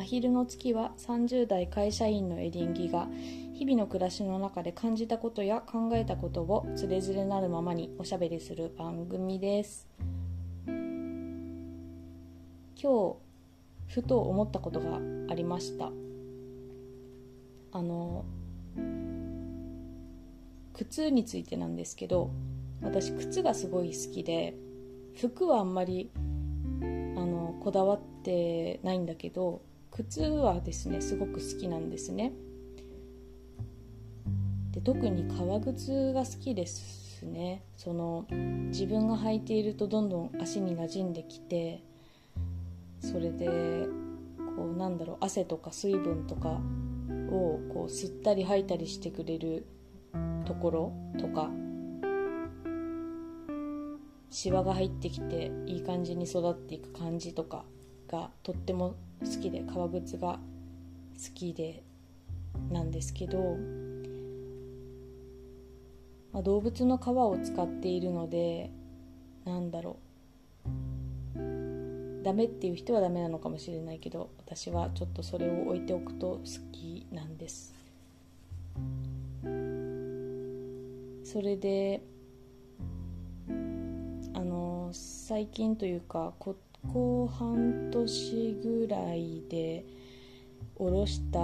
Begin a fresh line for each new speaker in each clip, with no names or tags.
真昼の月は30代会社員のエリンギが日々の暮らしの中で感じたことや考えたことをつれづれなるままにおしゃべりする番組です。今日ふと思ったことがありました。あの靴についてなんですけど私靴がすごい好きで服はあんまりあのこだわってないんだけど靴はですねすごく好きなんですね。で特に革靴が好きですね。その自分が履いているとどんどん足に馴染んできてそれでこうなんだろう汗とか水分とかをこう吸ったり吐いたりしてくれるところとかシワが入ってきていい感じに育っていく感じとかがとっても好きで革靴が好きでなんですけど、まあ、動物の皮を使っているのでなんだろう。ダメっていう人はダメなのかもしれないけど私はちょっとそれを置いておくと好きなんです。それであの最近というかここ半年ぐらいでおろした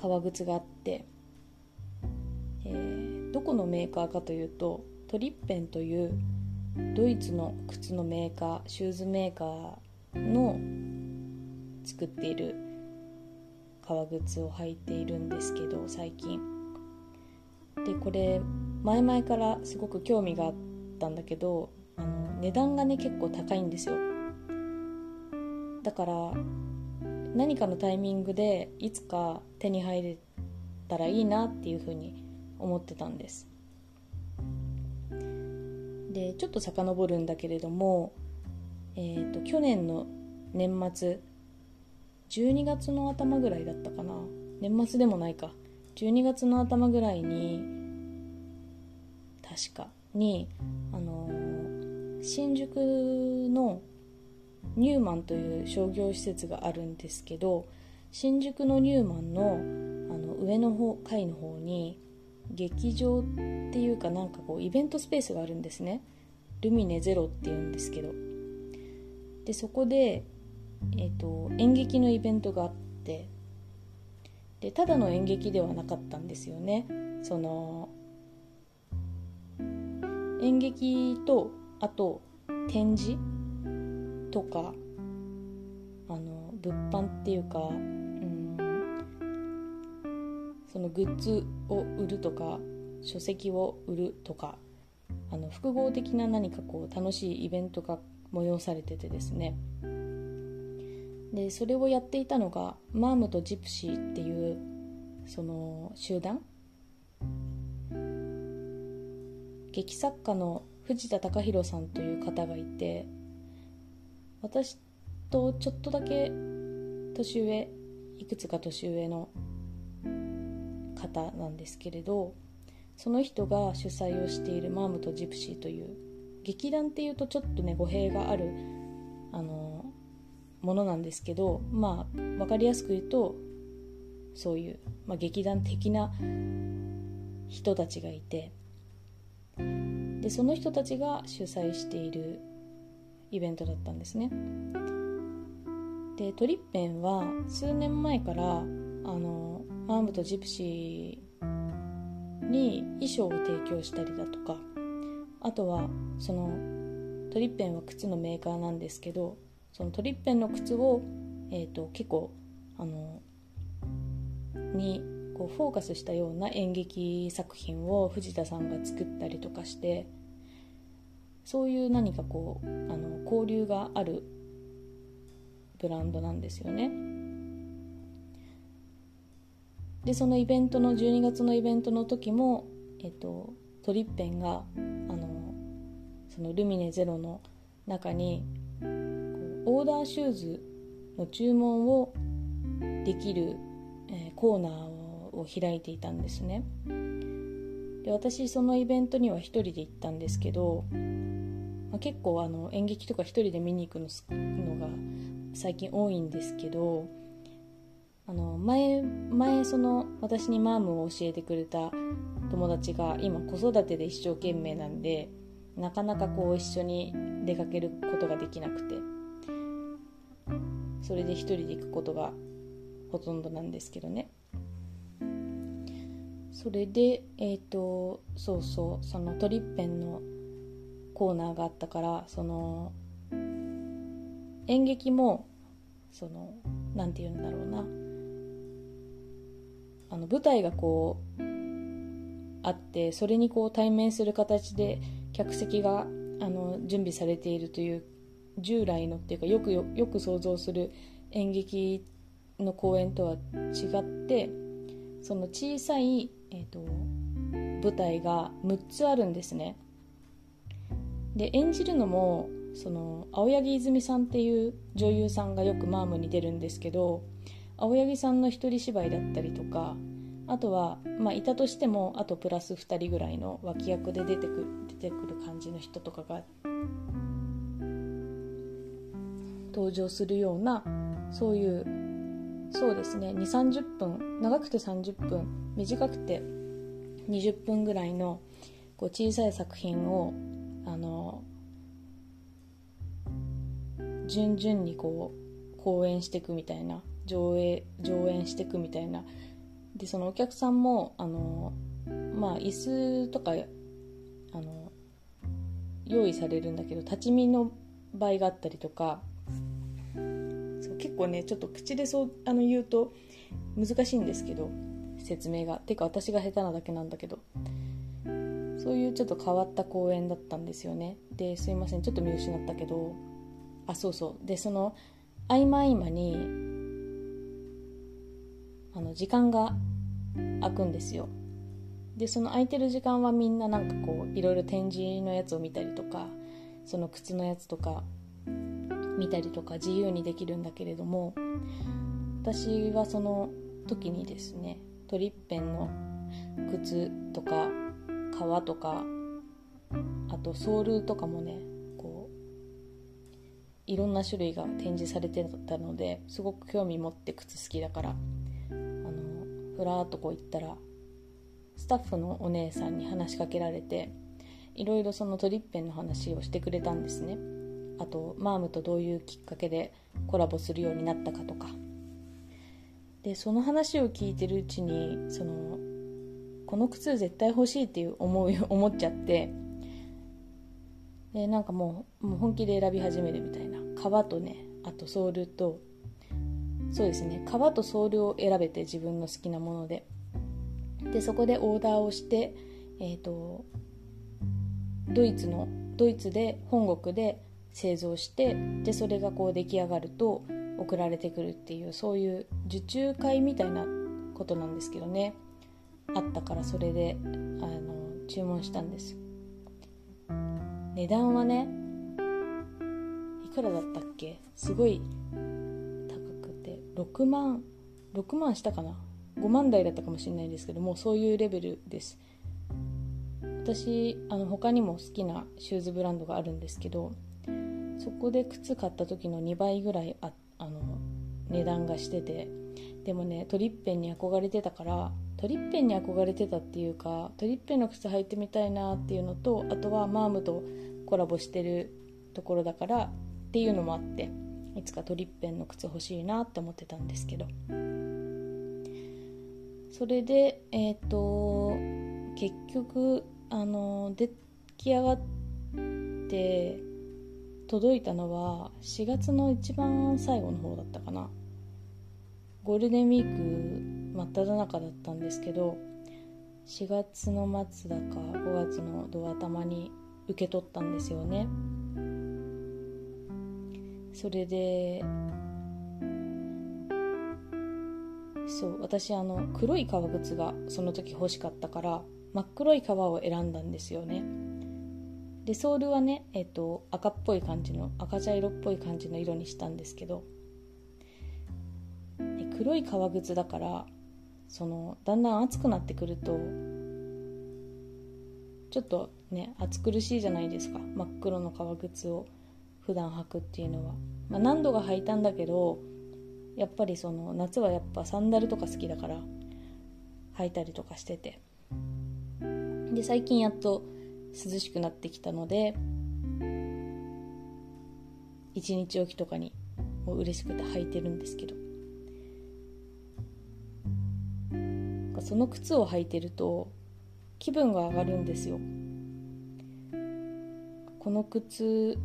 革靴があって、えー、どこのメーカーかというとトリッペンというドイツの靴のメーカーシューズメーカーの作っている革靴を履いているんですけど最近。でこれ前々からすごく興味があったんだけど値段がね結構高いんですよ。だから何かのタイミングでいつか手に入れたらいいなっていうふうに思ってたんです。でちょっと遡るんだけれども、えーと、と去年の年末12月の頭ぐらいだったかな。年末でもないか。12月の頭ぐらいに確かに、あの、新宿のニューマンという商業施設があるんですけど新宿のニューマンのあの上の方階の方に劇場っていうかなんかこうイベントスペースがあるんですね。ルミネゼロっていうんですけど。でそこで、えーと演劇のイベントがあってでただの演劇ではなかったんですよね。その演劇とあと展示？とかあの物販っていうか、うん、そのグッズを売るとか書籍を売るとかあの複合的な何かこう楽しいイベントが催されててですね。でそれをやっていたのがマームとジプシーっていうその集団？劇作家の藤田隆弘さんという方がいて私とちょっとだけ年上いくつか年上の方なんですけれどその人が主催をしているマームとジプシーという劇団っていうとちょっとね語弊があるあのものなんですけどまあ分かりやすく言うとそういう、まあ、劇団的な人たちがいてでその人たちが主催しているイベントだったんですね。でトリッペンは数年前からあのマームとジプシーに衣装を提供したりだとかあとはそのトリッペンは靴のメーカーなんですけどそのトリッペンの靴を、えーと、結構あのにこうフォーカスしたような演劇作品を藤田さんが作ったりとかしてそういう何かこうあの交流があるブランドなんですよね。でそのイベントの12月のイベントの時も、えっと、トリッペンがあのそのルミネゼロの中にオーダーシューズの注文をできる、えー、コーナーを開いていたんですね。で私そのイベントには1人で行ったんですけど、まあ、結構あの演劇とか1人で見に行くのが最近多いんですけどあの前前その私にマームを教えてくれた友達が今子育てで一生懸命なんでなかなかこう一緒に出かけることができなくてそれで一人で行くことがほとんどなんですけどね。それでえっ、ー、とそうそうそのトリッペンのコーナーがあったからその演劇もその何て言うんだろうな。あの舞台がこうあってそれにこう対面する形で客席があの準備されているという従来のっていうかよくよく想像する演劇の公演とは違ってその小さいえーと、舞台が6つあるんですね。で演じるのもその青柳泉さんっていう女優さんがよくマームに出るんですけど青柳さんの一人芝居だったりとかあとは、まあ、いたとしてもあとプラス2人ぐらいの脇役で出てく出てくる感じの人とかが登場するようなそういうそうですね。2 3 0分長くて30分短くて20分ぐらいのこう小さい作品をあの順々にこう公演していくみたいな上映上演していくみたいな。でそのお客さんもあのまあ椅子とかあの用意されるんだけど立ち見の場合があったりとか結構ねちょっと口でそうあの言うと難しいんですけど説明が。てか私が下手なだけなんだけど。そういうちょっと変わった公演だったんですよね。ですいません。ちょっと見失ったけど。あそうそう。でその合間合間にあの時間が空くんですよ。でその空いてる時間はみんななんかこういろいろ展示のやつを見たりとかその靴のやつとか見たりとか自由にできるんだけれども私はその時にですねトリッペンの靴とか革とかあとソールとかもねこういろんな種類が展示されてたのですごく興味持って靴好きだからあのふらっとこう行ったらスタッフのお姉さんに話しかけられていろいろそのトリッペンの話をしてくれたんですね。あとマームとどういうきっかけでコラボするようになったかとかでその話を聞いてるうちにそのこの靴絶対欲しいっていう思い 思っちゃってでなんかもうもう本気で選び始めるみたいな。革とねあとソールとそうですね。革とソールを選べて自分の好きなもので。でそこでオーダーをしてえっ、ー、とドイツのドイツで本国で製造してでそれがこう出来上がると送られてくるっていうそういう受注会みたいなことなんですけどね。あったからそれであの注文したんです値段はねいくらだったっけ？すごい高くて6万6万したかな？5万台だったかもしれないですけどもうそういうレベルです。私あの他にも好きなシューズブランドがあるんですけどそこで靴買った時の2倍ぐらいああの値段がしててでもねトリッペンに憧れてたからトリッペンに憧れてたっていうかトリッペンの靴履いてみたいなっていうのとあとはマームとコラボしてるところだからっていうのもあっていつかトリッペンの靴欲しいなって思ってたんですけど。それでえっ、ー、と結局あの出来上がって届いたのは4月の一番最後の方だったかな。ゴールデンウィーク真っ只中だったんですけど4月の末だか5月のド頭に受け取ったんですよね。それでそう私あの黒い革靴がその時欲しかったから真っ黒い革を選んだんですよね。でソールはね、えっと、赤っぽい感じの赤茶色っぽい感じの色にしたんですけど黒い革靴だからそのだんだん暑くなってくるとちょっとね暑苦しいじゃないですか。真っ黒の革靴を普段履くっていうのは、まあ、何度か履いたんだけどやっぱりその夏はやっぱサンダルとか好きだから履いたりとかしてて。で最近やっと涼しくなってきたので一日おきとかにもう嬉しくて履いてるんですけど。その靴を履いてると気分が上がるんですよ。この靴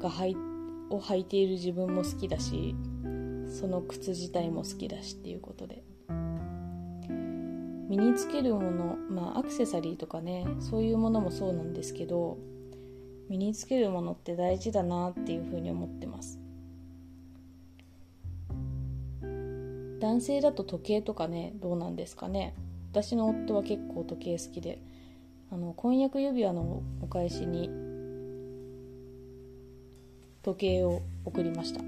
が履を履いている自分も好きだしその靴自体も好きだしっていうことで。身につけるものまあアクセサリーとかねそういうものもそうなんですけど身につけるものって大事だなっていうふうに思ってます。男性だと時計とかねどうなんですかね。私の夫は結構時計好きで。あの婚約指輪のお返しに時計を送りました。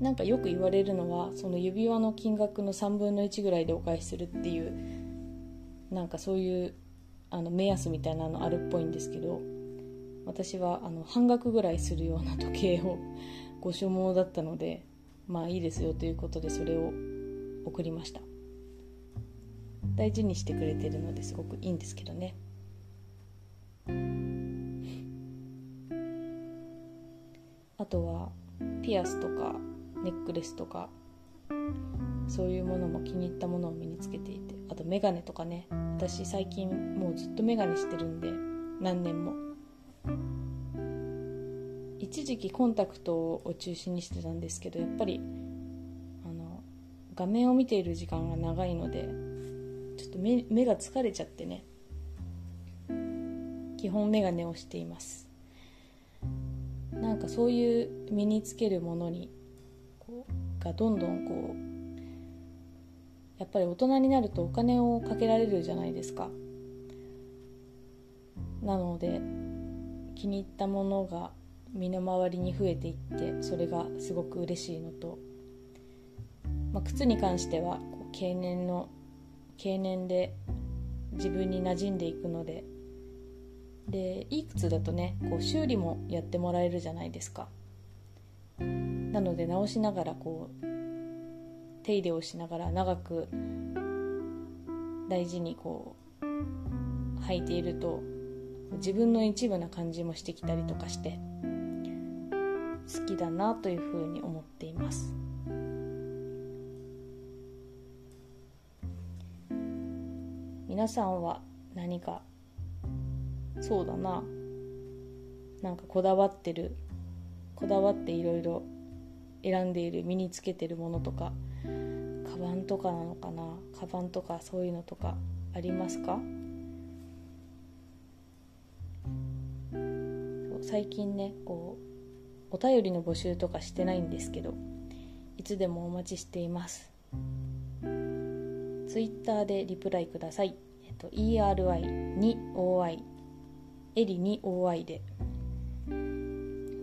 なんかよく言われるのはその指輪の金額の3分の1ぐらいでお返しするっていうなんかそういうあの目安みたいなのあるっぽいんですけど私はあの半額ぐらいするような時計をご所望だったのでまあいいですよということでそれを送りました。大事にしてくれてるのですごくいいんですけどね。あとはピアスとかネックレスとかそういうものも気に入ったものを身につけていてあとメガネとかね。私最近もうずっとメガネしてるんで何年も。一時期コンタクトを中心にしてたんですけどやっぱりあの画面を見ている時間が長いのでちょっと目目が疲れちゃってね基本メガネをしています。なんかそういう身につけるものにこうがどんどんこうやっぱり大人になるとお金をかけられるじゃないですか。なので気に入ったものが身の回りに増えていってそれがすごく嬉しいのと、まあ、靴に関してはこう経年の経年で自分に馴染んでいくのででいい靴だとねこう修理もやってもらえるじゃないですか。なので直しながらこう手入れをしながら長く大事にこう履いていると自分の一部な感じもしてきたりとかして好きだなというふうに思っています。皆さんは何かそうだな。なんかこだわってる。こだわっていろいろ選んでいる。身につけてるものとか。カバンとかなのかな。カバンとかそういうのとか。ありますか？最近ねこうお便りの募集とかしてないんですけどいつでもお待ちしています。ツイッターでリプライください、えっと、ERI2OI エリ 2OI で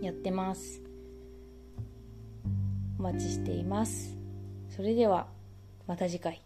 やってます。お待ちしています。それではまた次回。